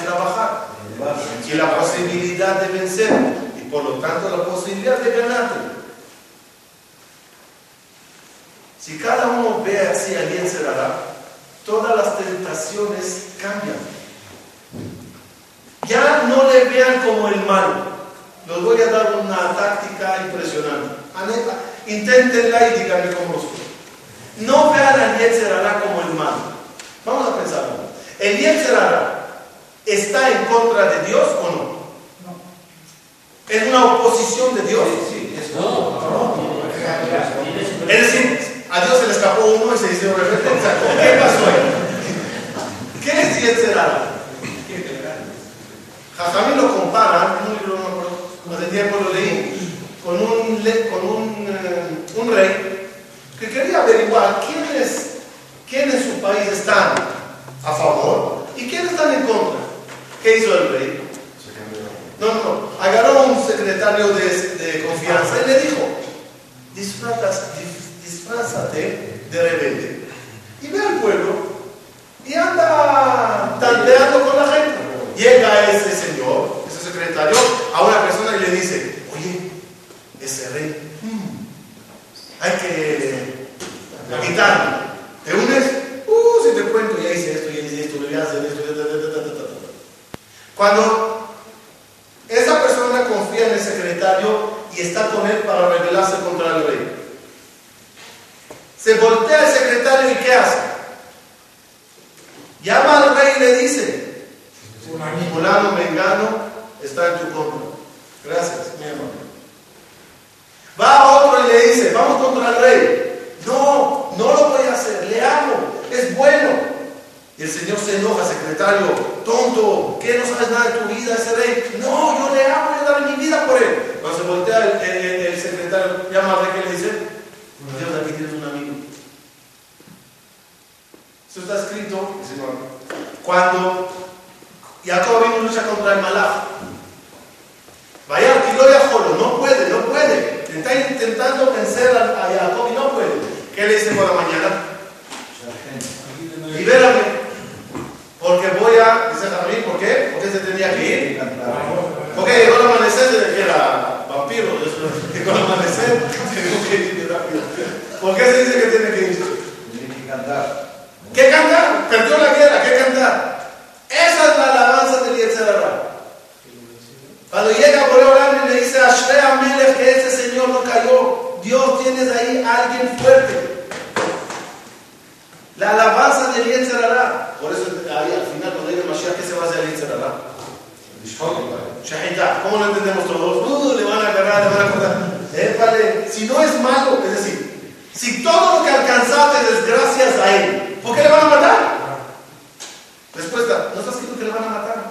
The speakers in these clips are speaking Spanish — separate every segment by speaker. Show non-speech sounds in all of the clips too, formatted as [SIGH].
Speaker 1: trabajar y la posibilidad de vencer y por lo tanto la posibilidad de ganarte. Si cada uno ve así a Yetzerara, todas las tentaciones cambian. Ya no le vean como el mal. Les voy a dar una táctica impresionante. Aneta, Inténtenla y díganme cómo fue. No vean al Yetzerara como el mal. Vamos a pensarlo. ¿El Yetzerara está en contra de Dios o no? ¿Es una oposición de Dios?
Speaker 2: Sí, es no.
Speaker 1: Es decir, a Dios se le escapó uno y se hizo referencia. ¿Qué pasó ahí? ¿Qué es Yetzerara? Jajamín lo compara, en un libro, no me acuerdo, hace tiempo lo leí, con un, con un, eh, un rey que quería averiguar quiénes, quiénes en su país están a favor y quiénes están en contra. ¿Qué hizo el rey? No, no, no. Agarró a un secretario de, de confianza y le dijo, "Disfrazas- dis- disfrázate de rebelde y ve al pueblo y anda tanteando con la gente. Llega ese señor, ese secretario, a una persona y le dice, oye, ese rey, mm, hay que quitarlo. ¿Te unes? Cuando esa persona confía en el secretario y está con él para rebelarse contra el rey, se voltea el secretario y ¿qué hace? Llama al rey y le dice, fulano mengano está en tu contra. Gracias, mi hermano. Va a otro y le dice, vamos contra el rey. No, no lo voy a hacer, le amo, es bueno. Y el Señor se enoja, secretario, tonto, ¿qué no sabes nada de tu vida ese rey? No, yo le amo, yo daré mi vida por él. Cuando se voltea el, el- el- el secretario, llama al rey que le dice, Dios, aquí tienes un amigo. Eso está escrito, dice, cuando Jacob vino lucha contra el malaj. Vaya, y Ajolo, no puede, no puede. Está intentando vencer a, a Jacob y no puede. ¿Qué le dice por la mañana? Libérame. Porque voy a, dice Javín, ¿por qué? Porque se tenía que ir. Porque llegó el amanecer, desde que era vampiro, eso, [LAUGHS] llegó el amanecer, [LAUGHS] tengo que ir rápido. ¿Por qué se dice que tiene que ir?
Speaker 2: Tiene que cantar.
Speaker 1: ¿Qué cantar? Perdió la guerra, ¿qué cantar? Esa es la alabanza del Yetzirah. Cuando llega Boreolam y le dice a Amelech que ese señor no cayó, Dios tienes ahí a alguien fuerte. La alabanza del Yetzirah. Por eso ahí al final cuando llega el Mashiach, ¿qué se va a hacer el Yetzirah? Shahidá. ¿Cómo lo entendemos todos? Uh, le van a agarrar, le van a cortar. Si no es malo, es decir, si todo lo que alcanzaste es gracias a él, ¿por qué le van a matar? Respuesta, no está escrito que le van a matar.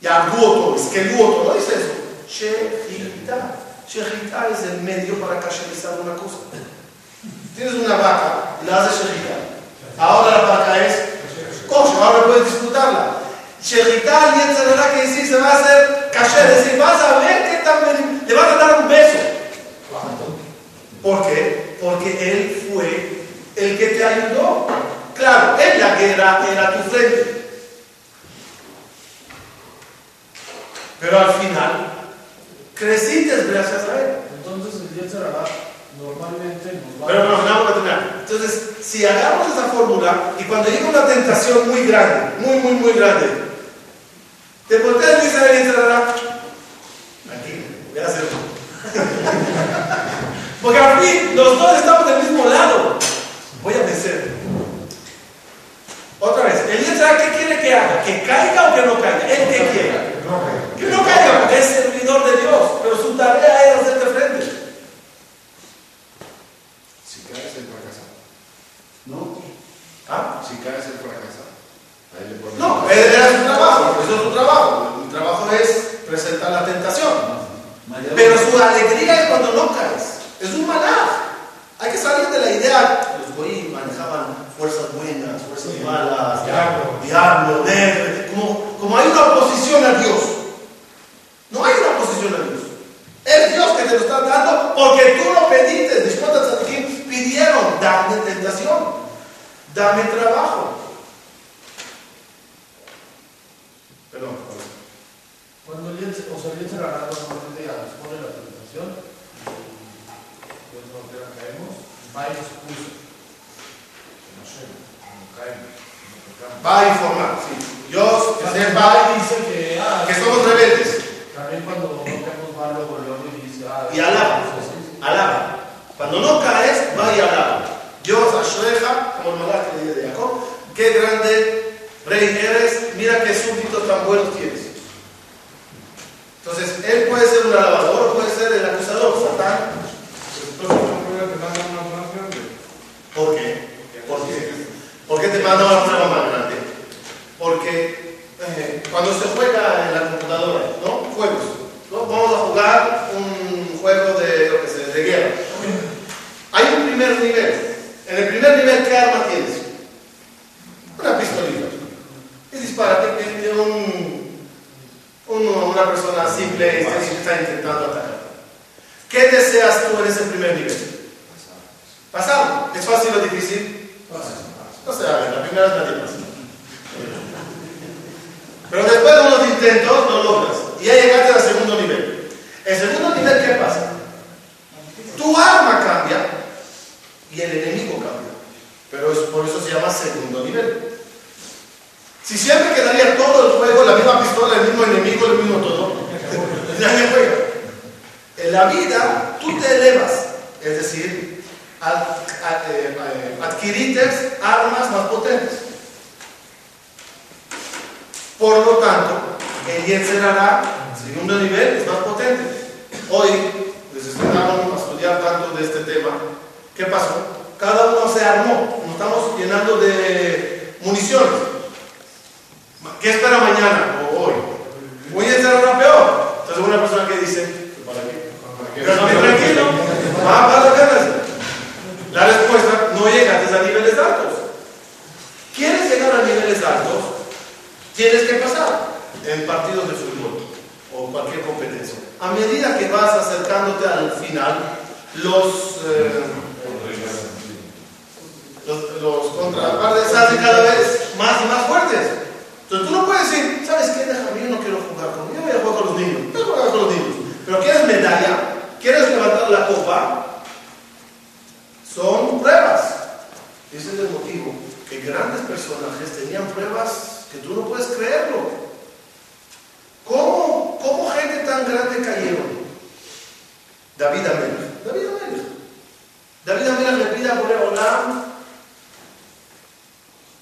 Speaker 1: Ya, guoto, es que guoto, no dice eso. Shehita. Shehita es el medio para cacherizar una cosa. Tienes una vaca y la haces shehita. Ahora la vaca es kosher, ahora puedes disfrutarla. Shehita y etcétera que decir se va a hacer kasher, es decir, vas a ver que también le van a dar un beso. ¿Por qué? Porque él fue el que te ayudó. Claro, en la guerra era tu frente. Pero al final, Crecites gracias a Él.
Speaker 3: Entonces el será normalmente nos va
Speaker 1: Pero no, no, a terminar. Entonces, si agarramos esa fórmula y cuando llega una tentación muy grande, muy, muy, muy grande, te volteas y dices Aquí, voy a hacerlo. [LAUGHS] Porque al fin los dos estamos del mismo lado. Voy a vencer. Otra vez, el Yetzirah, ¿qué quiere que haga? ¿Que caiga o que no caiga? Él que quiere. Que no caiga, porque es servidor de Dios, pero su tarea es hacerte frente.
Speaker 4: Si caes el fracasado.
Speaker 1: ¿No? ¿Ah?
Speaker 4: Si caes el fracasado. Ahí le pones-
Speaker 1: No, era su trabajo, eso es su trabajo. Mi trabajo es presentar la tentación. Pero su alegría es cuando no caes. Es un maná. Hay que salir de la idea. Los goyim manejaban fuerzas buenas, fuerzas malas,
Speaker 3: Diablo.
Speaker 1: diablo, negro. Como, como hay una oposición a Dios. No hay una oposición a Dios. Es Dios que te lo está dando porque tú lo pediste. Después de Tzadikim pidieron, dame tentación, dame trabajo. Perdón.
Speaker 3: Cuando el día, o sea, el día será normalmente ya nos pone la tentación, pues nos caemos, va y nos puso. No sé, no caemos, no tocamos.
Speaker 1: Va a informar, sí. Dios, que sepa
Speaker 3: Va y dice que, ah,
Speaker 1: que somos rebeldes.
Speaker 3: También cuando no caemos va luego, luego y dice, ah,
Speaker 1: Y alaba.
Speaker 3: pues, sí, sí.
Speaker 1: Alaba. Cuando no caes, va y alaba. Dios, Ashreja, como el malach que dice de Jacob, qué grande rey eres, mira qué súbditos tan buenos tienes. Entonces, él puede ser un alabador, puede ser el acusador, Satán.
Speaker 4: Entonces, ¿no puede te manda una más grande?
Speaker 1: ¿Por qué? ¿Por qué? ¿Por qué te manda una prueba más grande? Eh, cuando se juega en la computadora, ¿no? Juegos. ¿no? Vamos a jugar un juego de, lo que sea, de guerra. Hay un primer nivel. En el primer nivel, ¿qué arma tienes? Una pistolita. Y dispara, que tiene un, un- una persona simple y está, está intentando atacar. ¿Qué deseas tú en ese primer nivel? Pasar. ¿Es fácil o difícil? No se haga, la primera vez nadie pasa. Pero después de unos intentos lo logras. Y ya llegaste al segundo nivel. El segundo nivel, ¿qué pasa? Tu arma cambia y el enemigo cambia. Pero es- por eso se llama segundo nivel. Si siempre quedaría todo el juego, la misma pistola, el mismo enemigo, el mismo todo, nadie juega. En la vida, tú te elevas. Es decir, ad- ad- eh, eh, adquirites armas más potentes. Por lo tanto, el Yetzerará, segundo nivel, es más potente. Hoy, les estoy dando a estudiar tanto de este tema. ¿Qué pasó? Cada uno se armó. Nos estamos llenando de municiones. ¿Qué espera mañana o hoy? Un Yetzerará peor. Entonces, una persona que dice, ¿para qué?
Speaker 4: ¿Para qué?
Speaker 1: Déjame tranquilo. Va, vas a ganas. La respuesta no llegaste a niveles altos. ¿Quieres llegar a niveles altos? Tienes que pasar en partidos de fútbol o cualquier competencia. A medida que vas acercándote al final, los, eh, los, los contrapartes se hacen cada vez más y más fuertes. Entonces tú no puedes decir, ¿sabes qué? Déjame, yo no quiero jugar con voy a jugar con los niños. Voy a jugar con los niños. Pero ¿quieres medalla? ¿Quieres levantar la copa? Son pruebas. Ese es el motivo que grandes personajes tenían pruebas que tú no puedes creerlo. ¿Cómo, cómo gente tan grande cayeron? David Amelech. David Amelech. David Amelech le pide a Boreolam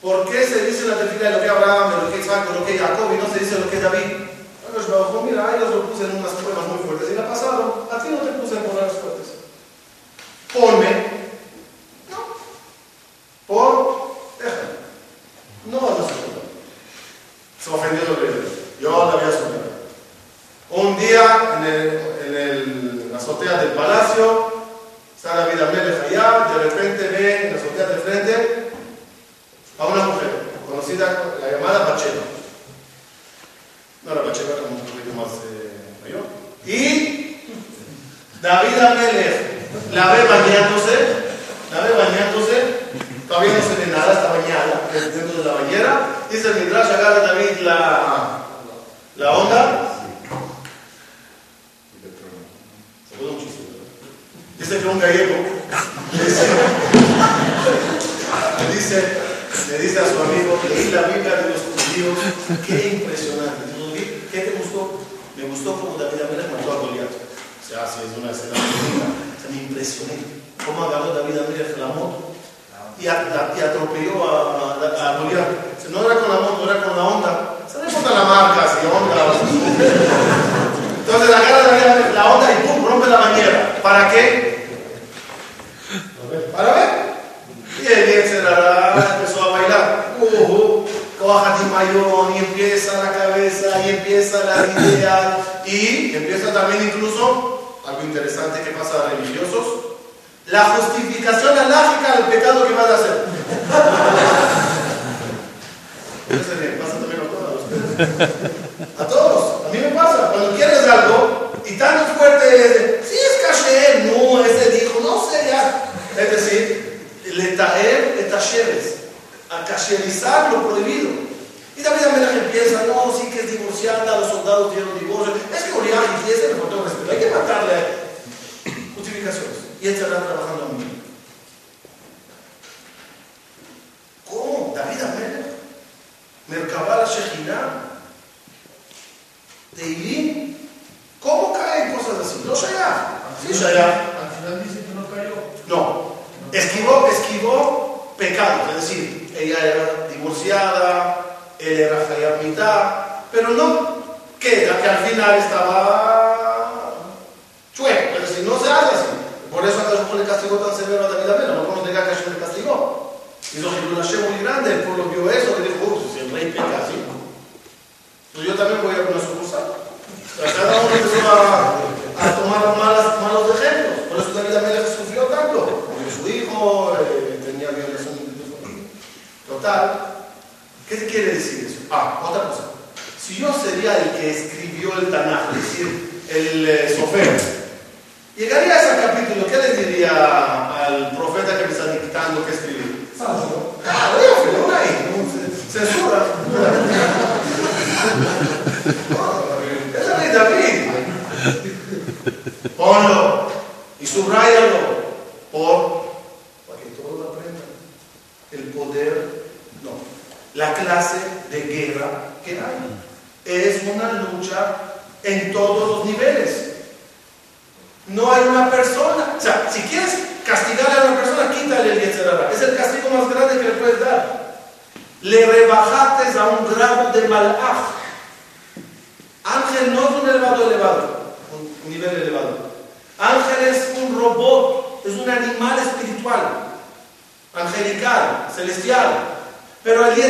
Speaker 1: ¿Por qué se dice la tefila lo que Abraham, lo que Isaac, lo que Jacob y no se dice lo que David? Bueno, Shbaojo, mira, a ellos lo puse en unas pruebas muy fuertes y la pasaron. A ti no te puse en pruebas fuertes. Ponme. Por. Déjame. No, no se puede. Se ofendió el obrero. Yo la había superado. Un día en, el, en el- la azotea del palacio, está David Amelech allá, de repente ve en la azotea de frente a una mujer, conocida, la llamada Bacheva. No era Bacheva, era un poquito más eh, mayor. Y David Amelech la ve bañándose, la ve bañándose, todavía no se ve nada, está bañada dentro de la bañera. Dice el Midrash, agarra David la, la onda Dice que un gallego le dice, le dice, a su amigo, leí la Biblia de los judíos, qué impresionante. "¿Qué- ¿Qué te gustó? Me gustó como David Amélez mató a Goliat. O sea, sí, es una escena bonita. O sea, me impresioné. ¿Cómo agarró David Amélez la moto? Y, a- y atropelló a, a. Dice, No era con la moto, era con la Honda. Se no importa la marca, si Honda. Entonces la, la Honda y pum, rompe la bañera. ¿Para qué? Para ver. Y el Yetzerará empezó a bailar. Uh, coja de mayón y empieza la cabeza y empieza la idea y empieza también incluso algo interesante que pasa a religiosos la justificación alágica del pecado que vas a hacer. [LAUGHS] Eso me pasa también a todos. A todos. A mí me pasa. Cuando quieres algo y tan fuerte, sí es caché, no, ese dijo, no sé ya. Es decir, letaer etasheres, a cacherizar lo prohibido. Y David Amelech empieza, no, sí que es divorciada, los soldados dieron divorcio. Es que Uriah y ese le faltó respeto. Hay que matarle a él justificaciones. Y él estará trabajando a mí. ¿Cómo? David Amelech. Merkabah Shekhinah. Teilim. ¿Cómo caen cosas así? No Shayah. Sí, Shayah.
Speaker 3: Al final dice que no cayó.
Speaker 1: No. Esquivó, esquivó pecado. Es decir, ella era divorciada, él era mitad, pero no queda que al final estaba chueco. Es decir, no se hace así. Por eso Akash le castigó tan severo a David Amena. No negar que Hashem le castigó. Hizo Hashem muy grande. El pueblo vio eso y dijo, uff, si el rey peca así. Pues yo también voy a una sucursal. Cada uno empezó a, tomar malas, malos ejemplos. Por eso David Amena sufrió tanto. Porque su hijo eh, tenía violación Total. ¿Qué quiere decir eso? Ah, otra cosa. Si yo sería el que escribió el Tanaj, es decir, el eh, Sofer, llegaría a ese capítulo, ¿qué le diría al profeta que me está dictando que escribir?
Speaker 3: Falso.
Speaker 1: Ah, ahí, no, ce- censura. [LAUGHS] No, es David. Ponlo y subráyalo por para que todos lo aprendan. El poder, no, la clase de guerra que hay. Es una lucha en todos los niveles. No hay una persona. O sea, si quieres castigar a una persona, quítale el Yetzerara. Es el castigo más grande que le puedes dar. Le rebajaste a un grado de malaj. Ángel no es un elevado elevado, un nivel elevado. Ángel es un robot, es un animal espiritual, angelical, celestial. Pero el,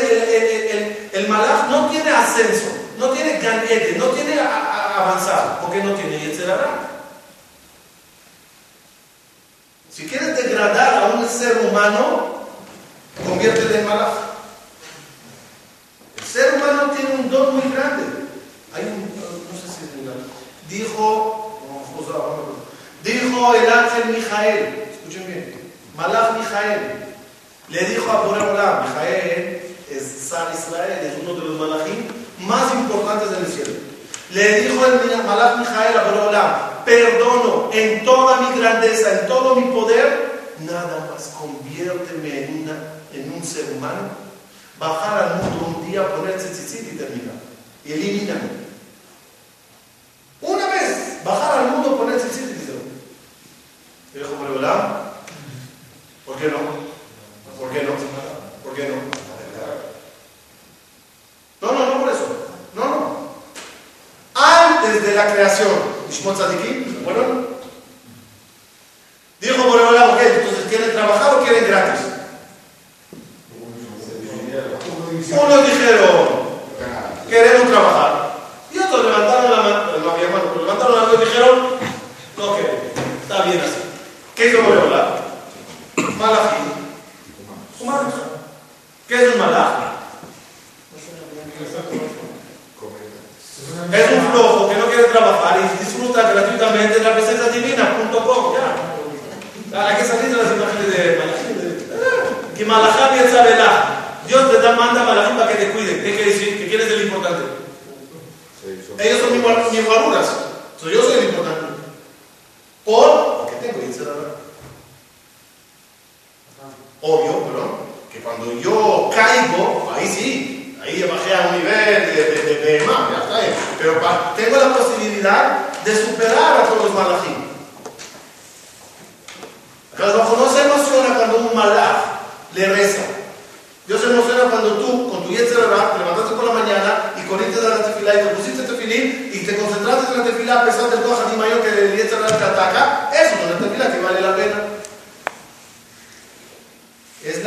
Speaker 1: el, no tiene ascenso, no tiene ganete, no tiene a, a avanzar, porque no tiene Yetzerara. Si quieres degradar a un ser humano, conviértete en malaj. El ser humano tiene un don muy grande. Hay un, no sé si es Dijo, José, no, no, dijo el ángel Mijael, escuchen bien, Malach Mijael, le dijo a Boreolam, Mijael es San Israel, es uno de los malachim más importantes del cielo. Le dijo el Malach Mijael a Boreolam, perdono en toda mi grandeza, en todo mi poder, nada más conviérteme en, una, en un ser humano, bajar al mundo un día, poner tzitzit y terminar. Elimíname. Una vez, bajar al mundo, poner tzitzit y dice, y dijo Boreolam, ¿por qué no? שמות צדיקים? בוא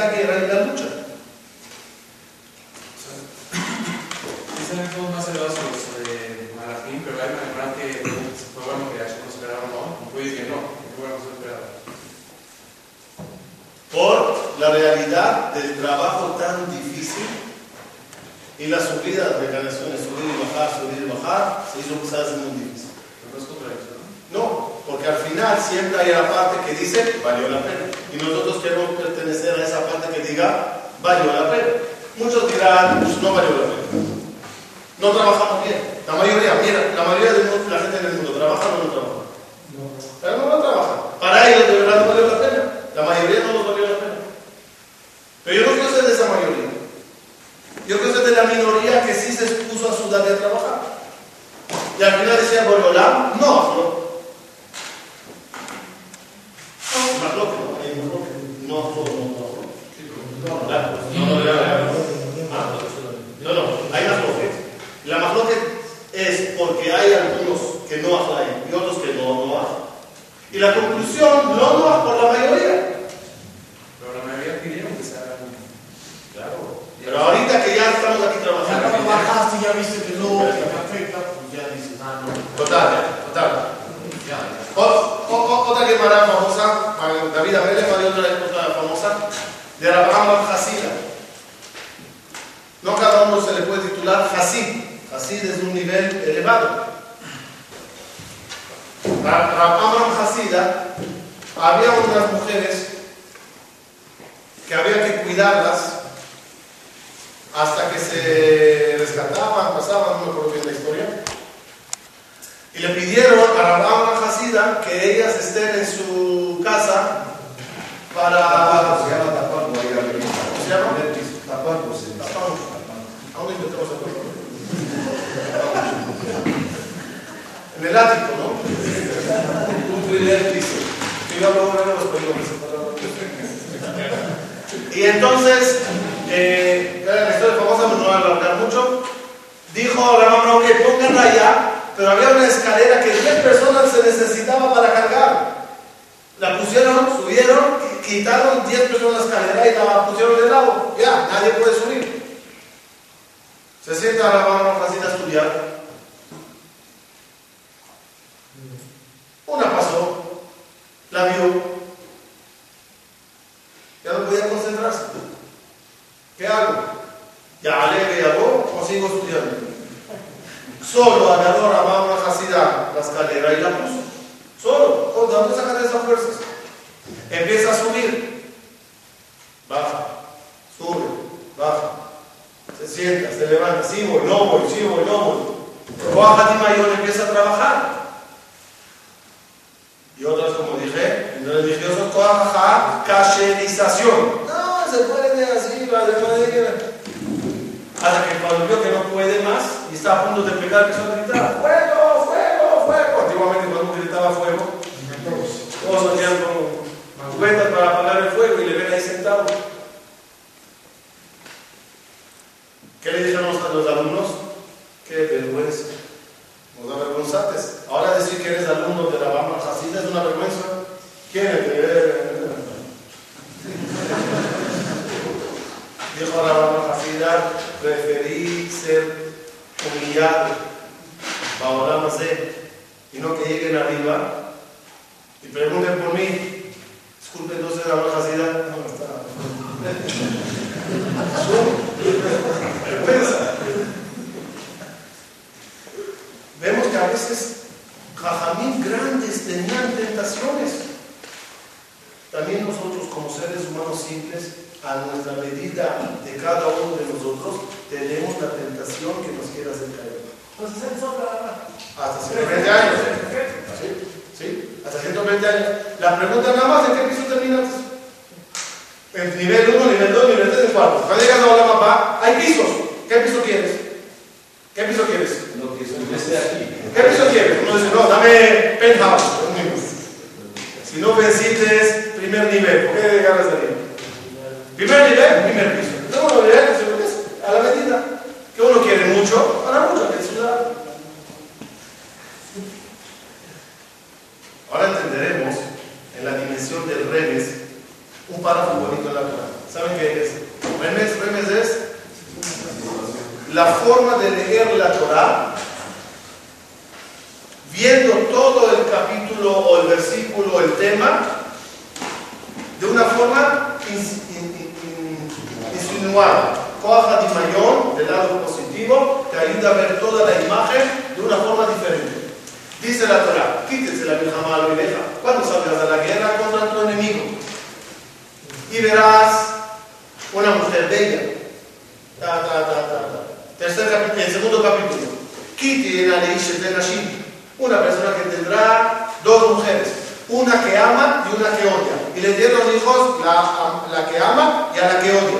Speaker 1: Es la guerra y la lucha.
Speaker 5: Sí salen todos más celosos sobre Malachim, pero hay una verdad que fue bueno que Hashem nos esperaba, ¿no? No puede decir que no, que fue bueno que nos esperaba.
Speaker 1: Por la realidad del trabajo tan difícil y la subida de generaciones, subir y bajar, subir y bajar, se hizo quizás muy difícil.
Speaker 5: Pero no es contradicción, ¿no?
Speaker 1: No, porque al final siempre hay la parte que dice valió la pena. Y nosotros queremos pertenecer a esa parte que diga valió la pena. Muchos dirán, pues no valió la pena. No trabajamos bien. La mayoría, mira, la mayoría de la gente en el mundo trabaja o no trabaja. Pero no lo trabaja. Para ellos de verdad no valió la pena. La mayoría no nos valió la pena. Pero yo no quiero ser de esa mayoría. Yo quiero ser de la minoría que sí se puso a sudar y a trabajar. Y al final decía Borolán, no, no. Más loco, ¿no? Hay más loco. No, no, no, no. Claro. No, no, no, no. Ah, No, no, hay más loco. La más loca es porque hay algunos que no aflayan y otros que no, no hacen. Y la conclusión, no, no, por la mayoría.
Speaker 5: Pero la mayoría pidieron que se haga un...
Speaker 1: Claro. Pero ahorita que ya estamos aquí
Speaker 3: Ya cuando
Speaker 1: trabajando.
Speaker 3: bajaste y ya viste que no, que te afecta, pues ya dices, ah, no.
Speaker 1: Total, total. Otra que famosa, para David Amelech, hay otra, otra famosa, de Abraham Hasida. No cada uno se le puede titular Hasid. Hasid es un nivel elevado. Abraham Hasida, había unas mujeres que había que cuidarlas hasta que se rescataban, pasaban, no me acuerdo bien la historia. Y le pidieron a Rabban Hasida que ellas estén en su casa para.
Speaker 2: Tapanco, se llama Tapanco ahí arriba.
Speaker 1: ¿Cómo se llama?
Speaker 2: Tapanco se llama.
Speaker 1: Tapanco. Aún no intentamos hacerlo. En el ático, ¿no?
Speaker 2: Un primer piso.
Speaker 1: Y yo hablo bueno los peligros. Y entonces, eh, la historia famosa, no voy a alargar mucho. Dijo la mamá, ok, pónganla allá, pero había una escalera que 10 personas se necesitaba para cargar. La pusieron, subieron, quitaron 10 personas la escalera y la pusieron de lado. Ya, nadie puede subir. Se sienta la mamá fácil a estudiar. Una pasó, la vio, ya no podía concentrarse. ¿Qué hago? Ya alegre, ya o sigo estudiando. Solo agarró a Mamá Hasida la escalera y la puso. Solo, ¿de dónde sacan esas fuerzas? Empieza a subir. Baja, sube, baja. Se sienta, se levanta, voy, no voy, voy, no voy. Baja y mayor empieza a trabajar. Y otras, como dije, en religiosos, trabaja cacherización. No, se puede así, la de madera. Hasta que cuando vio que no puede más y está a punto de pegar, empezó a gritar: ¡Fuego, fuego, fuego! Antiguamente, cuando gritaba fuego, todos hacían como para apagar el fuego y le ven ahí sentado. ¿Qué le dijeron a los alumnos? ¡Qué vergüenza! Nos avergonzates. Ahora decir que eres alumno de la Bama Hasida es una vergüenza. ¿Quién es? [LAUGHS] Dijo la Hasida, preferí ser humillado, sé, y no que lleguen arriba y pregunten por mí. Disculpen, entonces la Bama Hasida no está. [LAUGHS] Vemos que a veces jajamín grandes tenían tentaciones. También nosotros como seres humanos simples, a nuestra medida de cada uno de nosotros, tenemos la tentación que nos quiera hacer caer. Hasta 120 años. ¿Sí? ¿Sí? Hasta 120 años. La pregunta nada más, ¿en qué piso terminas? En nivel 1, nivel 2, nivel 3, 4. Cuando llegas a la mapa, hay pisos. ¿Qué piso quieres? ¿Qué piso quieres?
Speaker 2: Se esté aquí.
Speaker 1: ¿Qué piso quieres? Uno dice, no, dame penthouse. Si no vencites primer nivel, ¿por qué ganas de arriba? Primer nivel, primer piso. Nivel, segundo piso. A la medida. Que uno quiere mucho, para mucho, que es. Ahora entenderemos en la dimensión del remes un párrafo bonito en la Torah. ¿Saben qué es? Remes, remes es la forma de leer la Torah viendo todo el capítulo o el versículo el tema de una forma ins- in- in- in- insinuada. Coaja de mayón del lado positivo te ayuda a ver toda la imagen de una forma diferente. Dice la Torah, quítese la milhamá a la cuando salgas a la guerra contra tu enemigo. Y verás una mujer bella. Tercer capítulo, el segundo capítulo. En Aleish de Nashim. Una persona que tendrá dos mujeres. Una que ama y una que odia. Y le dieron hijos la, la que ama y a la que odia.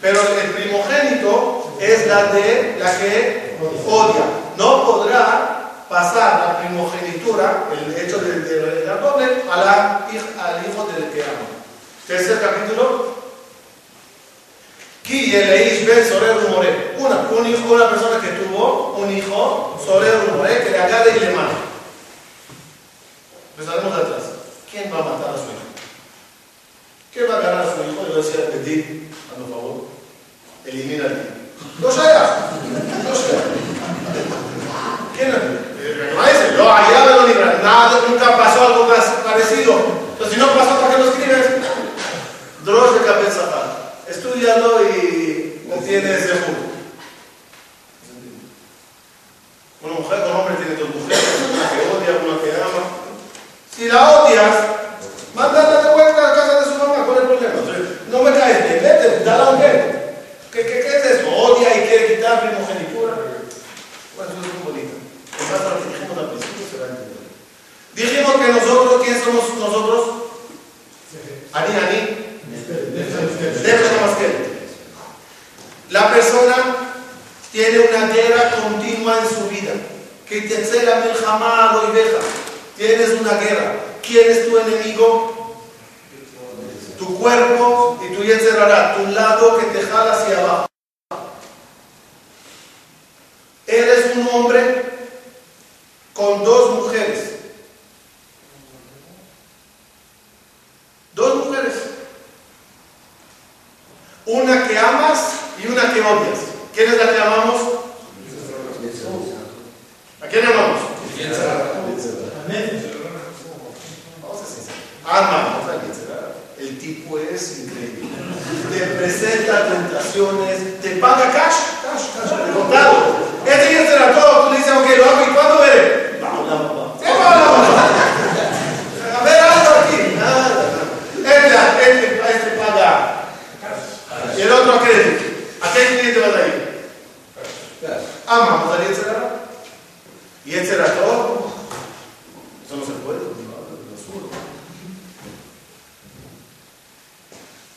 Speaker 1: Pero el primogénito es la de la que odia. No podrá pasar la primogenitura, el hecho de, la doble, al hijo del que ama. Tercer capítulo. Ki Eleis Ben Sorer Rumore. Una, una persona que tuvo un hijo, Sorer Rumore, que le agarre y le mata. Empezaremos de atrás. ¿Quién va a matar a su hijo? ¿Quién va a agarrar a su hijo y va a decir, Petit, por favor, elimina hijo? No sea, no. ¿Quién es? Maestro, yo allá me lo libran. Nada, nunca pasó algo más parecido. Entonces, si no pasó, ¿para qué lo escribes? Dross de cabeza. Estudialo y obtienes el jugo. Una mujer con hombre tiene dos mujeres, una que odia, una que ama. Si la odias, mándala de vuelta a la casa de su mamá, ¿cuál es el problema? Entonces, no me caes bien, vete, dale a un vete. ¿Qué, qué, ¿Qué es eso? Odia y quiere quitar primogenitura. Bueno, eso es muy bonito. Quizás lo que dijimos al principio se va a entender. Dijimos que nosotros, ¿quién somos nosotros? Ani, Ani. Deja más que. La persona tiene una guerra continua en su vida. Que te cela milhamá lo deja. Tienes una guerra. ¿Quién es tu enemigo? Tu cuerpo y tu encerrará, tu lado que te jala hacia abajo. Eres un hombre con dos mujeres. Dos mujeres. Una que amas y una que odias. ¿Quién es la que amamos? ¿A quién amamos? Vamos a ser sinceros. Amamos a Yetzirah. El tipo es increíble. Te presenta tentaciones, te paga cash, cash, cash, de contado. Este Yetzirah todo, tú le dices, ok, lo hago y ¿cuándo veré? Vamos, la mamá. ¿Qué va la mamá? A ver, algo aquí. Nada. Este, este, este paga. Y el otro a crédito. ¿A qué cliente vas a ir? Amamos a Yetzirah. Y Yetzirah todo. Eso no se puede, no, lo absurdo.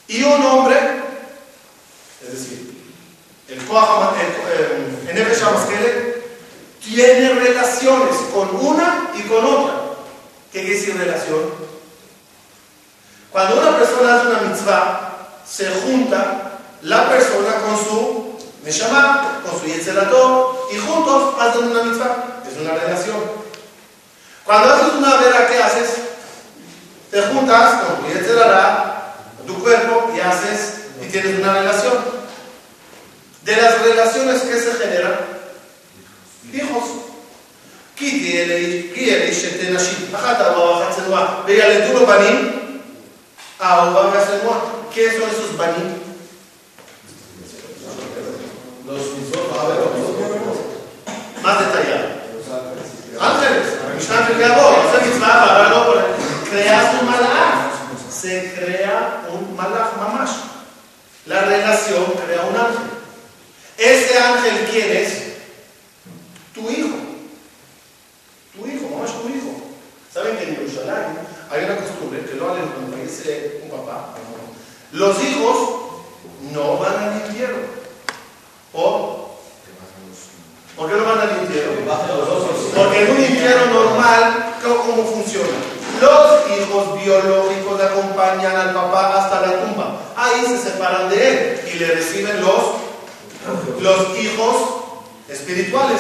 Speaker 1: Y un hombre, es decir, el Koach, el, el, Nefesh HaMaskele, tiene relaciones con una y con otra. ¿Qué quiere decir relación? Cuando una persona hace una mitzvah, se junta la persona con su Neshama, con su Yetzerato, y juntos hacen una mitzvah. Es una relación. Cuando haces una vera, ¿qué haces? Te juntas con tu Yetzerara, con tu cuerpo, y haces, y tienes una relación. De las relaciones que se generan, Hijos. quiere Bajata o Dígale duro banim. ¿Qué son esos banim?
Speaker 2: Los a ver,
Speaker 1: Más detallado.
Speaker 2: Ángeles.
Speaker 1: Mishnah creador. Esa mitzvah para no crear un. Se crea un malach mamash. La relación crea un ángel. Ese ángel, ¿quién es? Tu hijo. Tu hijo, mamash tu hijo. ¿Saben que en Jerusalén hay una costumbre que lo hacen cuando fallece un papá. Los hijos no van al infierno. ¿Por? ¿Por qué no van al infierno? Porque en un infierno normal, ¿cómo cómo funciona? Los hijos biológicos acompañan al papá hasta la tumba. Ahí se separan de él y le reciben los, los hijos espirituales.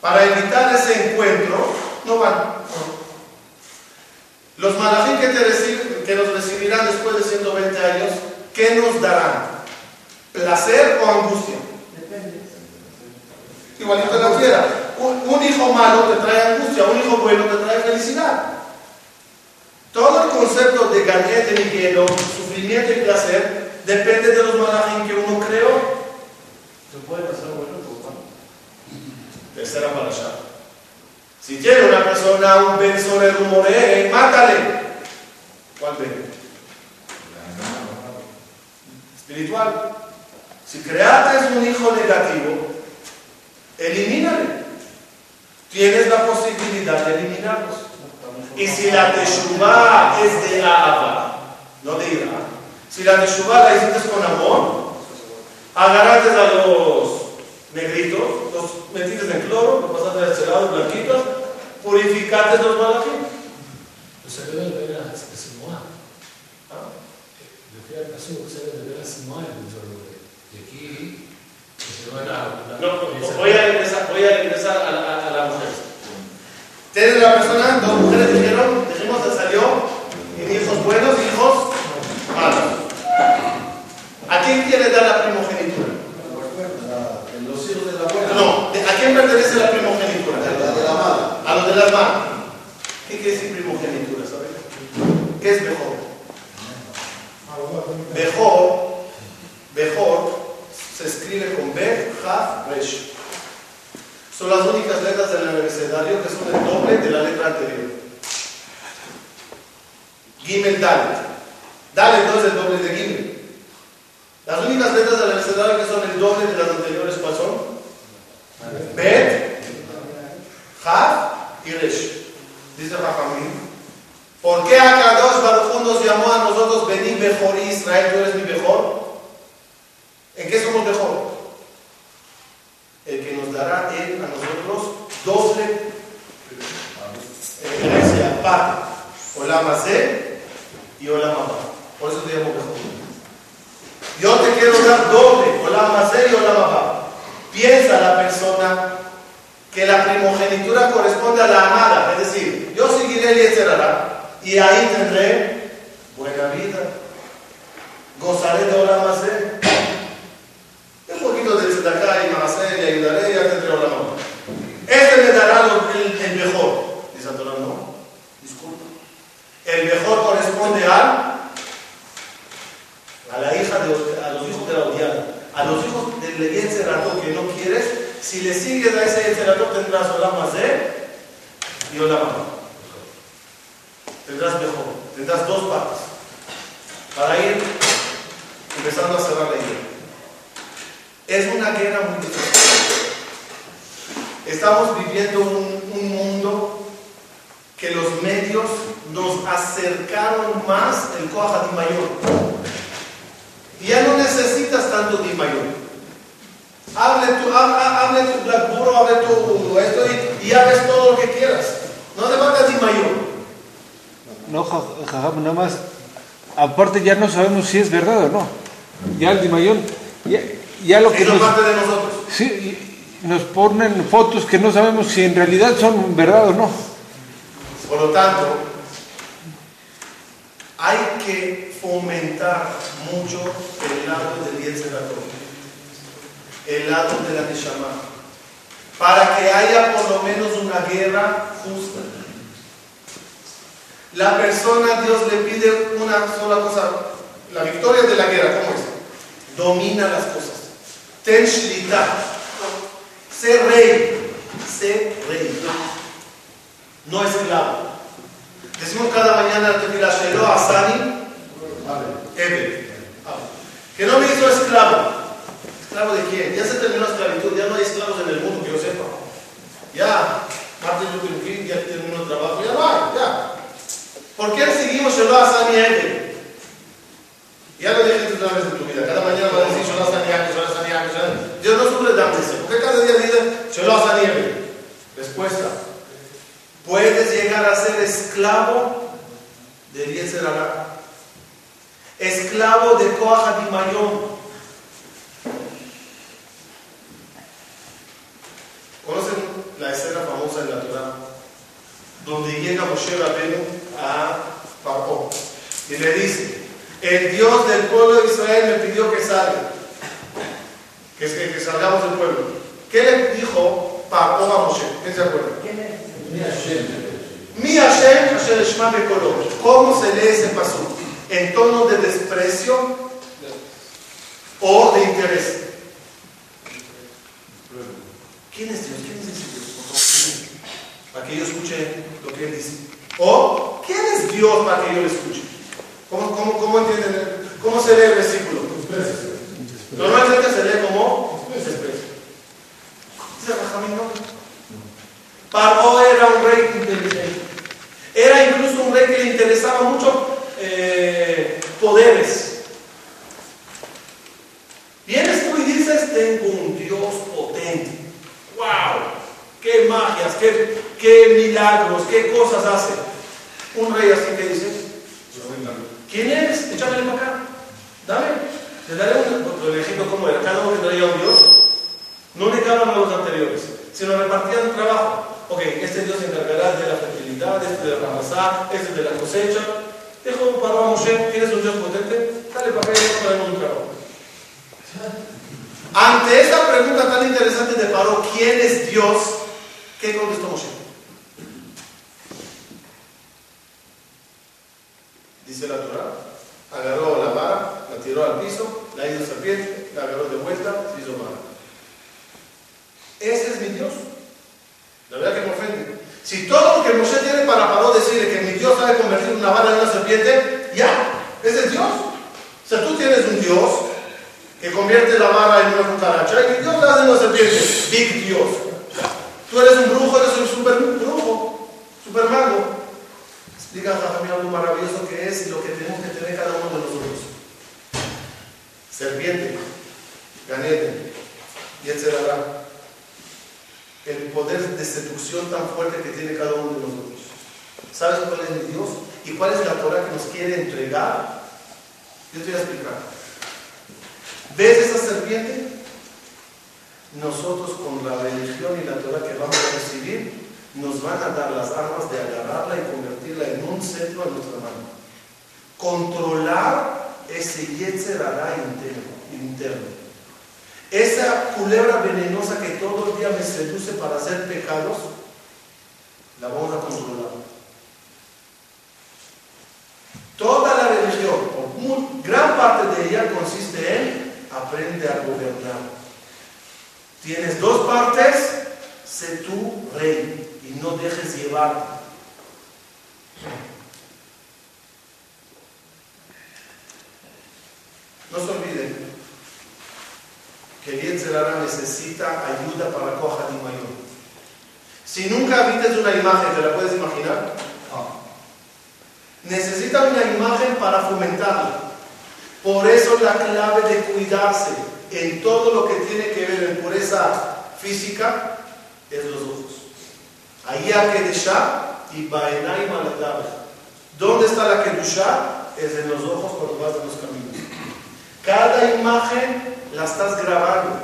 Speaker 1: Para evitar ese encuentro, no van. Los malajim que, te reciben- que nos recibirán después de 120 años, ¿qué nos darán? ¿Placer o angustia? Igualito en la tierra. Un, un hijo malo te trae angustia, un hijo bueno te trae felicidad. Todo el concepto de ganet de Miguelo, sufrimiento y placer, depende de los malajim que uno creó.
Speaker 3: ¿Se puede pasar bueno
Speaker 1: Tercera parasha. Si tiene una persona un ben sobre rumore, mátale. ¿Cuál ben? Espiritual. Si creaste un hijo negativo, elimínale. Tienes la posibilidad de eliminarlos. Y si la teshuva es de Ahava, no de ira, si la teshuva la hiciste con amor, agarraste a los negritos, los metiste en cloro, los pasaste a este lado, blanquitos, purificaste los malajim.
Speaker 6: Pues se debe ver a Simoa.
Speaker 1: Ah,
Speaker 6: Yo fui al caso que se debe ver a Simoa en el solo Y aquí, que se van a.
Speaker 1: No, no, voy a regresar, voy a, regresar a, la- a- la mujer. Tienes la persona, dos mujeres dijeron, dijimos que salió, y hijos buenos y hijos malos. ¿A quién quiere dar la primogenitura?
Speaker 2: En los hijos de la.
Speaker 1: No, ¿de- ¿a quién pertenece la primogenitura?
Speaker 2: De la de la mala.
Speaker 1: A los de las manos. ¿Qué quiere decir primogenitura? ¿Sabes? ¿Qué es mejor? Mejor, mejor se escribe con B, Jaf, Resh. Son las únicas letras del abecedario que son el doble de la letra anterior. Gimel Dalet. Dalet no es el doble de Gimel. Las únicas letras del abecedario que son el doble de las anteriores, ¿cuáles son? Bet, Jaf y Resh. Dice Rafamín. ¿Por qué Akadosh Baruj nos llamó a nosotros Vení mejor Israel? ¿Tú eres mi mejor? ¿En qué somos mejor? El que nos dará Él a nosotros doble eh, herencia, parte. Olam Hazé y Olam Abba. Por eso te llamo mejor. Yo te quiero dar doble, Olam Hazé y Olam Abba. Piensa la persona que la primogenitura corresponde a la amada, es decir, yo seguiré el Yetzerará y ahí tendré buena vida, gozaré de Olam. Un poquito de Tzedakah y Maaseh le ayudaré y ya tendré Olam. Este me dará el, el mejor. Dice Torah, no, disculpa. El mejor corresponde a a la hija de, a los hijos de la odiada, a los hijos del Yetzerato que no quieres, si le sigues a ese Yetzerato tendrás Olam Hazé y Olam Abba. Tendrás mejor, tendrás dos partes para ir empezando a cerrar la idea. Es una guerra muy difícil. Estamos viviendo un, un mundo que los medios nos acercaron más el Kohatim mayor. Y ya no necesitas tanto Di mayor. Hable tu, ha- ha- hable tu Blackburro, hable tu esto y, y ya ves todo lo que quieras. No te falta Di mayor.
Speaker 7: No, ja- jajam, nada más. Aparte ya no sabemos si es verdad o no. Ya el Dimayón, ya, ya lo que
Speaker 1: Eso
Speaker 7: nos,
Speaker 1: parte de nosotros.
Speaker 7: sí, nos ponen fotos que no sabemos si en realidad son verdad o no.
Speaker 1: Por lo tanto, hay que fomentar mucho el lado del Yetzerato, el lado de la Neshama, para que haya por lo menos una guerra justa. La persona, Dios le pide una sola cosa, la victoria de la guerra, ¿cómo es? Domina las cosas. Ten shlita. Sé rey. Sé rey. No esclavo. Decimos cada mañana al Tefilá Shelo Asani Eben. Que no me hizo esclavo. ¿Esclavo de quién? Ya se terminó esclavitud, ya no hay esclavos en el mundo que yo sepa. Ya, Martin Luther King ya terminó el trabajo, ya va, ya. ¿Por qué seguimos a Sami Eben? Poderes. Vienes tú y dices, tengo un Dios potente. ¡Wow! ¡Qué magias! Qué, qué milagros! ¡Qué cosas hace! Un rey así que dice, ¿quién eres? Échame para acá. Dame. Te daré un el ejemplo cómo era. Cada uno que traía un Dios, no negaban a los anteriores, sino repartían el trabajo. Ok, este Dios se encargará de la fertilidad, este de la ramasá, este de la cosecha. Dijo para Moshe, ¿tienes un Dios potente? Dale para acá y a traer un trabajo. Ante esta pregunta tan interesante de Paró, ¿quién es Dios? ¿Qué contestó Moshe? Dice la Torah, agarró la vara, la tiró al piso, la hizo serpiente, la agarró de vuelta, se hizo vara. Ese es mi Dios. La verdad que me ofende. Si todo lo que Moshe tiene para Paró decirle que mi Dios sabe convertir una vara en una serpiente, ya, ese es Dios. O sea, tú tienes un Dios que convierte la vara en una cucaracha y Dios la hace una serpiente. Big Dios. Tú eres un brujo, eres un super brujo, super mago. Explica Jajamín algo maravilloso que es y lo que tenemos que tener cada uno de nosotros. Serpiente, ganete, y etcétera. El poder de seducción tan fuerte que tiene cada uno de nosotros. ¿Sabes cuál es mi Dios? ¿Y cuál es la Torah que nos quiere entregar? Yo te voy a explicar. ¿Ves esa serpiente? Nosotros con la religión y la Torah que vamos a recibir, nos van a dar las armas de agarrarla y convertirla en un centro en nuestra mano. Controlar ese yetzer interno. Esa culebra venenosa que todo el día me seduce para hacer pecados, la vamos a controlar. Toda la religión, gran parte de ella consiste en aprende a gobernar. Tienes dos partes, sé tú rey y no dejes llevar. No se olviden que el Yetzer Hara necesita ayuda para coja de mayor. Si nunca vistes una imagen, ¿te la puedes imaginar? Necesita una imagen para fomentarla. Por eso la clave de cuidarse en todo lo que tiene que ver en pureza física es los ojos. Allá Kedeshá y Baenaim al ¿Dónde está la Kedushá? Es en los ojos cuando vas en los caminos. Cada imagen la estás grabando.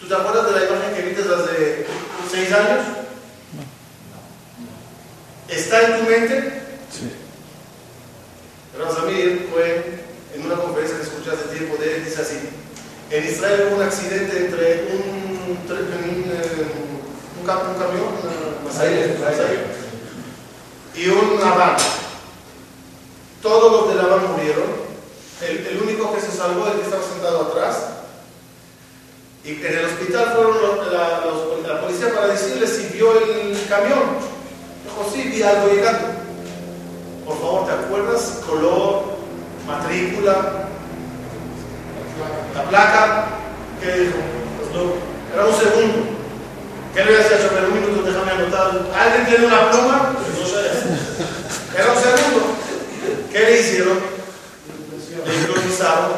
Speaker 1: ¿Tú te acuerdas de la imagen que viste hace seis años? ¿Está en tu mente?
Speaker 7: Sí.
Speaker 1: Pero Samir fue en una conferencia que escuché hace tiempo de él, dice así, en Israel hubo un accidente entre un, tre- un, eh, un cam- un camión, una Masai, Masai, y una van. Todos los de la van murieron. El, el único que se salvó es el que estaba sentado atrás. Y en el hospital fueron los- la, los- la policía para decirle si vio el camión. Dijo, sí, vi algo llegando. Por favor, ¿te acuerdas? Color, matrícula, la placa. ¿Qué dijo? Pues no, era un segundo. ¿Qué le habías hecho? Pero un minuto, déjame anotar. ¿Alguien tiene una pluma? Pues no sé. Era un segundo. ¿Qué le hicieron? Le improvisaron,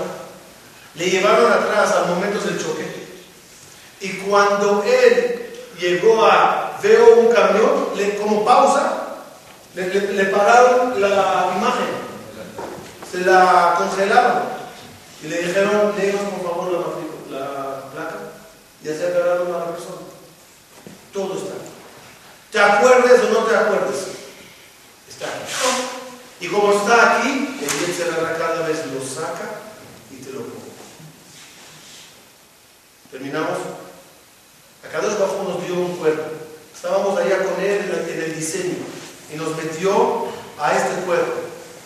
Speaker 1: le llevaron atrás al momento del choque. Y cuando él llegó a, veo un camión, le, como pausa, le, le- le pararon la imagen, se la congelaron y le dijeron, léenos por favor la, matrícula- la placa. Y así agarraron a la persona. Todo está. ¿Te acuerdes o no te acuerdes? Está aquí. Y como está aquí, el Yetzirah cada vez lo saca y te lo pone. ¿Terminamos? Acá dos bajo nos dio un cuerpo. Estábamos allá con él en el- el diseño y nos metió a este cuerpo.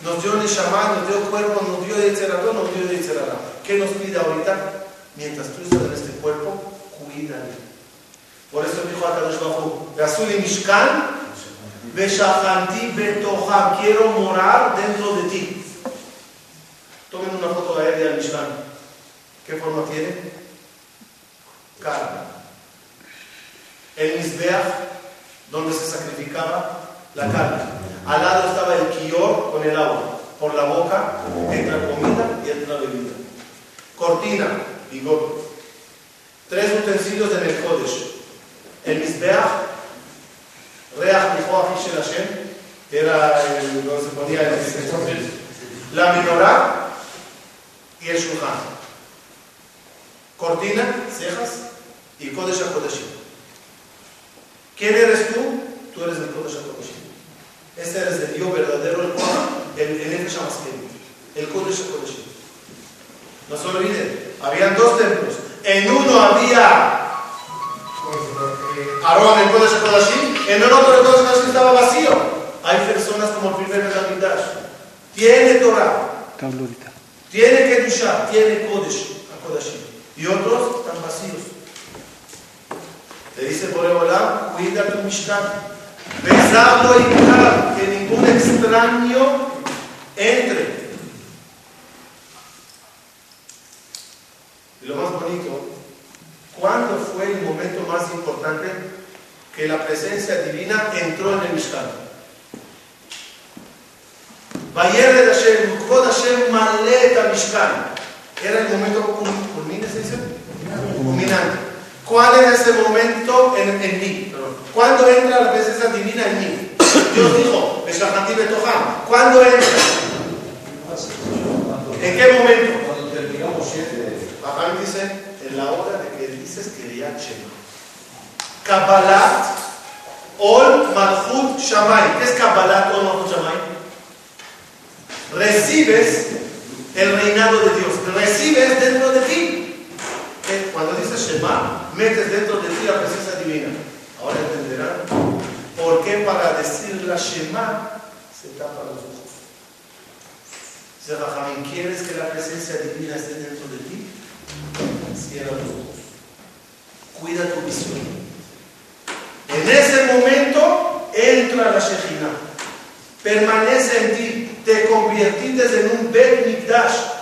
Speaker 1: Nos dio Neshama, nos dio cuerpo, nos dio Yetzirah, nos dio Yetzirah. ¿Qué nos pide ahorita? Mientras tú estás en este cuerpo, cuídale. Por eso dijo a Kadosh Bajú, Gasuli Mishkan, Beshahanti Betoha, quiero morar dentro de ti. Tomen una foto aérea del Mishkan. ¿Qué forma tiene? Carne. El Mizbeach, donde se sacrificaba la carne. Al lado estaba el Kior con el agua. Por la boca entra comida y entra bebida. Cortina, bigote. Tres utensilios en el Kodesh. El Mizbeach, Reach Shel Hashem, que era el, donde se ponía el La menorá y el Shulchan. Cortina, cejas y Kodesh HaKodeshim. ¿Quién eres tú? Tú eres el Kodesh HaKodeshim. Este eres el Dios verdadero, el el, el el Kodesh HaKodeshim. No se olviden, habían dos templos. En uno había Aarón, el Kodesh HaKodeshim, en el otro el Kodesh HaKodeshim estaba vacío. Hay personas como el primer Betamigdash. Tiene Torah, tiene Kedushah, tiene Kodesh HaKodeshim. Y otros están vacíos. Te dice Boreolam, cuida tu Mishkan. Besarlo y que ningún extraño entre. Y lo más bonito, ¿cuándo fue el momento más importante que la presencia divina entró en el Mishkan? Vayered Hashem, Kod Hashem Malet Mishkan. Era el momento cul- culmine, ¿se? Culminante. ¿Cuál era ese momento en, en mí? ¿Cuándo entra la presencia divina en mí? Dios dijo. ¿Cuándo entra? ¿En qué momento?
Speaker 2: Cuando terminamos siete,
Speaker 1: dice, en la hora de que dices que ya Shema. Kabbalat Ol Malchut Shamay. ¿Qué es Kabbalat Ol Malchut Shamay? Recibes el reinado de Dios. Recibes dentro de ti. Cuando dices Shema, metes dentro de ti la presencia divina. Ahora entenderán por qué para decir la Shema se tapa los ojos. Dice Jajamín, ¿quieres que la presencia divina esté dentro de ti? Cierra los ojos. Cuida tu visión. En ese momento entra la Shekhinah. Permanece en ti. Te convertiste en un Bet Mikdash.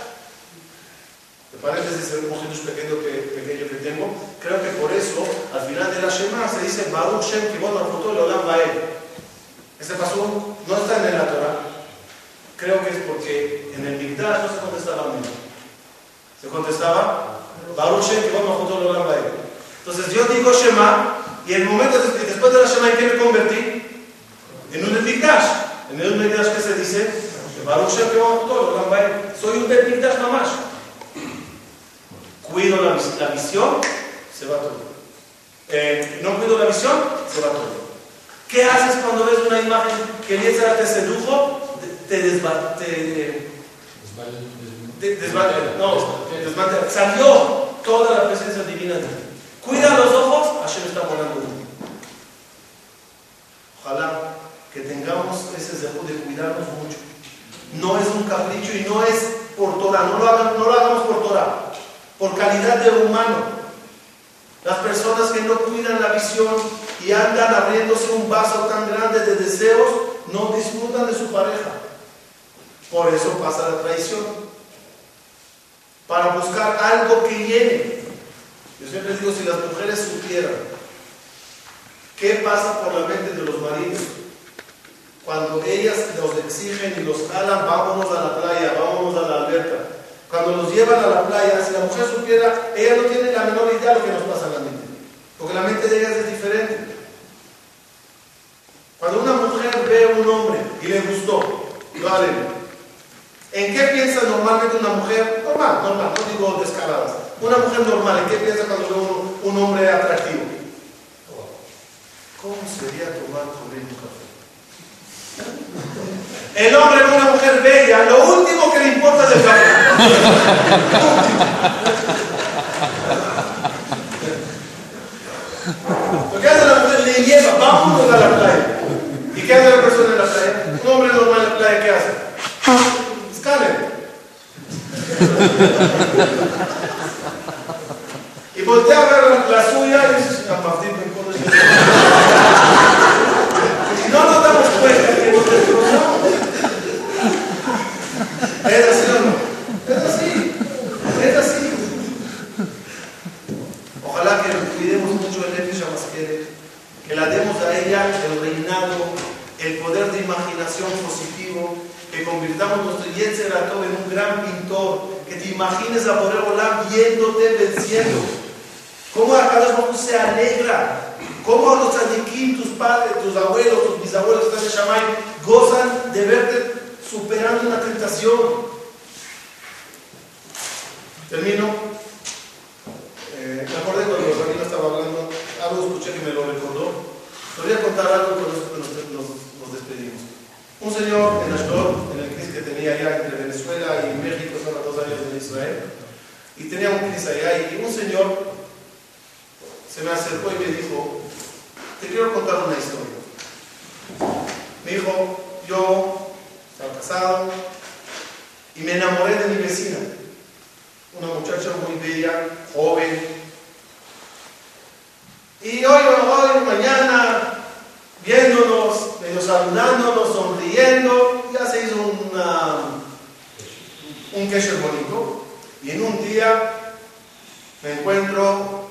Speaker 1: Paréntesis, un ojillos pequeño que, pequeño que tengo. Creo que por eso, al final de la Shema, se dice Baruch Shem Kibon Malchuto Leolam Bael. Ese paso no está en la Torah. Creo que es porque en el Mikdash no se contestaba amén. Se contestaba Baruch Shem Kibon Malchuto Leolam Bael. Entonces yo digo Shema y el momento des- después de la Shema, ¿en qué me convertí? En un Mikdash. En el Mikdash que se dice Baruch Shem Kibon Malchuto Leolam Bael. Soy un Mikdash Mamash. Cuido la, vis- la visión, se va todo. Eh, no cuido la visión, se va todo. ¿Qué haces cuando ves una imagen que el Yetzirah te sedujo? Te, te desba- te- te- desmantela. No, desmantela. Salió toda la presencia divina de ti. Cuida los ojos, Hashem está en ti. Ojalá que tengamos ese deseo de cuidarnos mucho. No es un capricho y no es por Torah, no lo, hagan- no lo hagamos por Torah, por calidad de humano. Las personas que no cuidan la visión y andan abriéndose un vaso tan grande de deseos, no disfrutan de su pareja. Por eso pasa la traición. Para buscar algo que llene. Yo siempre digo, si las mujeres supieran qué pasa por la mente de los maridos cuando ellas los exigen y los jalan, vámonos a la playa, vámonos a la alberca. Cuando los llevan a la playa, si la mujer supiera, ella no tiene la menor idea de lo que nos pasa en la mente. Porque la mente de ellas es diferente. Cuando una mujer ve a un hombre y le gustó, vale, ¿en qué piensa normalmente una mujer? Normal, normal, no digo descaradas. Una mujer normal, ¿en qué piensa cuando ve un, un hombre atractivo? ¿Cómo sería tomar con él un café? El hombre ve una mujer bella, lo último que le importa es el café. Lo que hace la mujer le lleva, vámonos a la playa. ¿Y qué hace la persona en la playa? Un hombre normal en la playa, ¿qué hace? Escáner. y voltea a ver la, la suya y dice, "Ah, me pones bien". Y no nos damos cuenta que nos destrozamos. ¿Es así o no? Es así. Es así. Ojalá que cuidemos mucho el Nefesh Amaskeret, que la demos a ella el reinado, el poder de imaginación positivo, que convirtamos nuestro Yetzer Atov en un gran pintor, que te imagines a poder volar viéndote venciendo. Cómo Akadosh Baruj Hu se alegra, cómo los tzadikim, tus padres, tus abuelos, tus bisabuelos que están en gozan de verte superando una tentación. Termino. Eh, me acordé cuando estaba hablando, algo escuché que me lo. Les voy a contar algo con esto que nos, nos, despedimos. Un señor en Ashdod, en el CRIS que tenía allá entre Venezuela y México, son los dos años en Israel, y tenía un CRIS allá, y un señor se me acercó y me dijo, te quiero contar una historia. Me dijo, yo estaba casado y me enamoré de mi vecina, una muchacha muy bella, joven. Y hoy, hoy, mañana, viéndonos, medio saludándonos, sonriendo, ya se hizo una, un kesher bonito. Y en un día me encuentro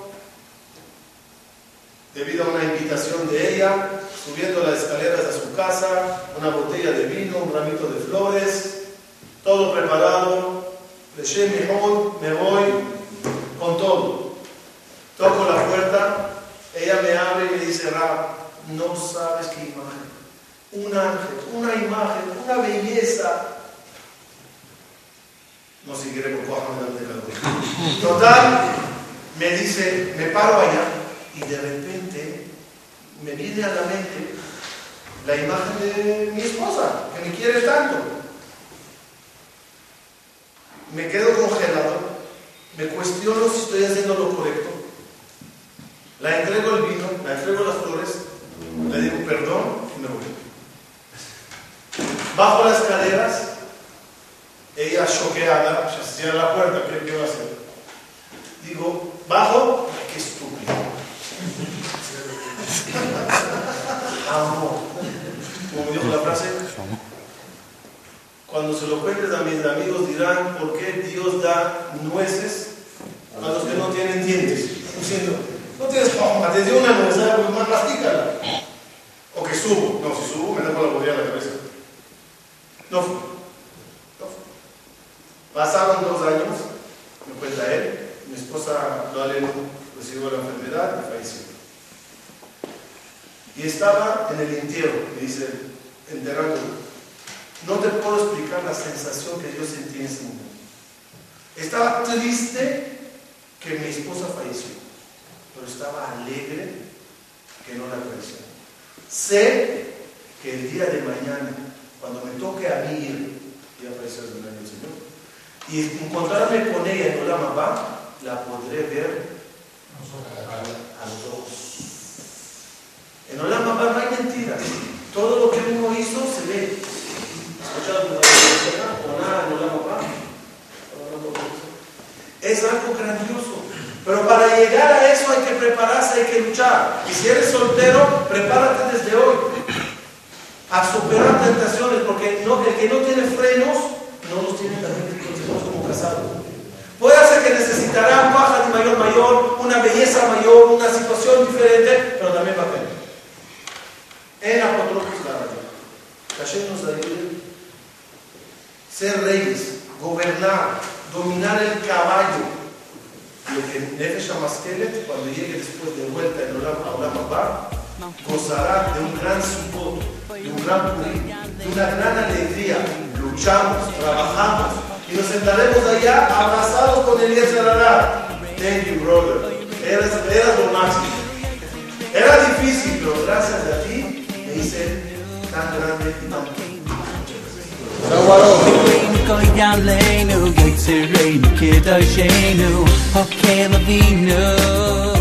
Speaker 1: debido a una invitación de ella, subiendo las escaleras a su casa, una botella de vino, un ramito de flores, todo preparado. Le mejor, me voy con todo. Toco la puerta, ella me abre y me dice, Rab, no sabes qué imagen. Un ángel, una imagen, una belleza. No por cuatro de calor. Total, me dice, me paro allá y de repente me viene a la mente la imagen de mi esposa, que me quiere tanto. Me quedo congelado, me cuestiono si estoy haciendo lo correcto. La entrego el vino, la entrego las flores, le digo perdón y me voy. Bajo las escaleras, ella choqueada, se cierra la puerta, ¿qué, va a hacer? Digo, bajo, qué estúpido. Amor. Como dijo la frase, cuando se lo cuentes a mis amigos dirán, ¿por qué Dios da nueces a los que no tienen dientes? No tienes poma, te dio una nuez, pues más mastícala. O que subo. No, si subo me dejo la botella en la cabeza. No fue. No fue. Pasaron dos años, me cuenta él, mi esposa lo recibió la enfermedad y falleció. Y estaba en el entierro, me dice, enterrando. No te puedo explicar la sensación que yo sentí en ese momento. Estaba triste que mi esposa falleció, pero estaba alegre que no la falleció. Sé que el día de mañana, cuando me toque a mí ir, y apareció el del Señor, y encontrarme con ella en Abba, la podré ver a los ojos. En Abba no hay mentiras. Todo lo que uno hizo se ve. ¿Escuchado por la o nada en? Es algo grandioso. Pero para llegar a eso hay que prepararse, hay que luchar. Y si eres soltero, prepárate desde hoy a superar tentaciones, porque el que no tiene frenos no los tiene también como casado. Puede ser que necesitará baja de mayor mayor, una belleza mayor, una situación diferente, pero también va a tener. En Apotropos la. Hashem nos ayude. Ser reyes, gobernar, dominar el caballo. Lo que Nefesh Hamaskelet, cuando llegue después de vuelta en Olam Olam Abba, gozará de un gran support, de un gran purín, de una gran alegría. Luchamos, trabajamos y nos sentaremos allá abrazados con el Yetzirah. Thank you, brother. Eras, eras lo máximo. Era difícil, pero gracias a ti me hice tan grande y tan
Speaker 8: Koy go yon lane, oh, yon terrain, okay, Levine, oh.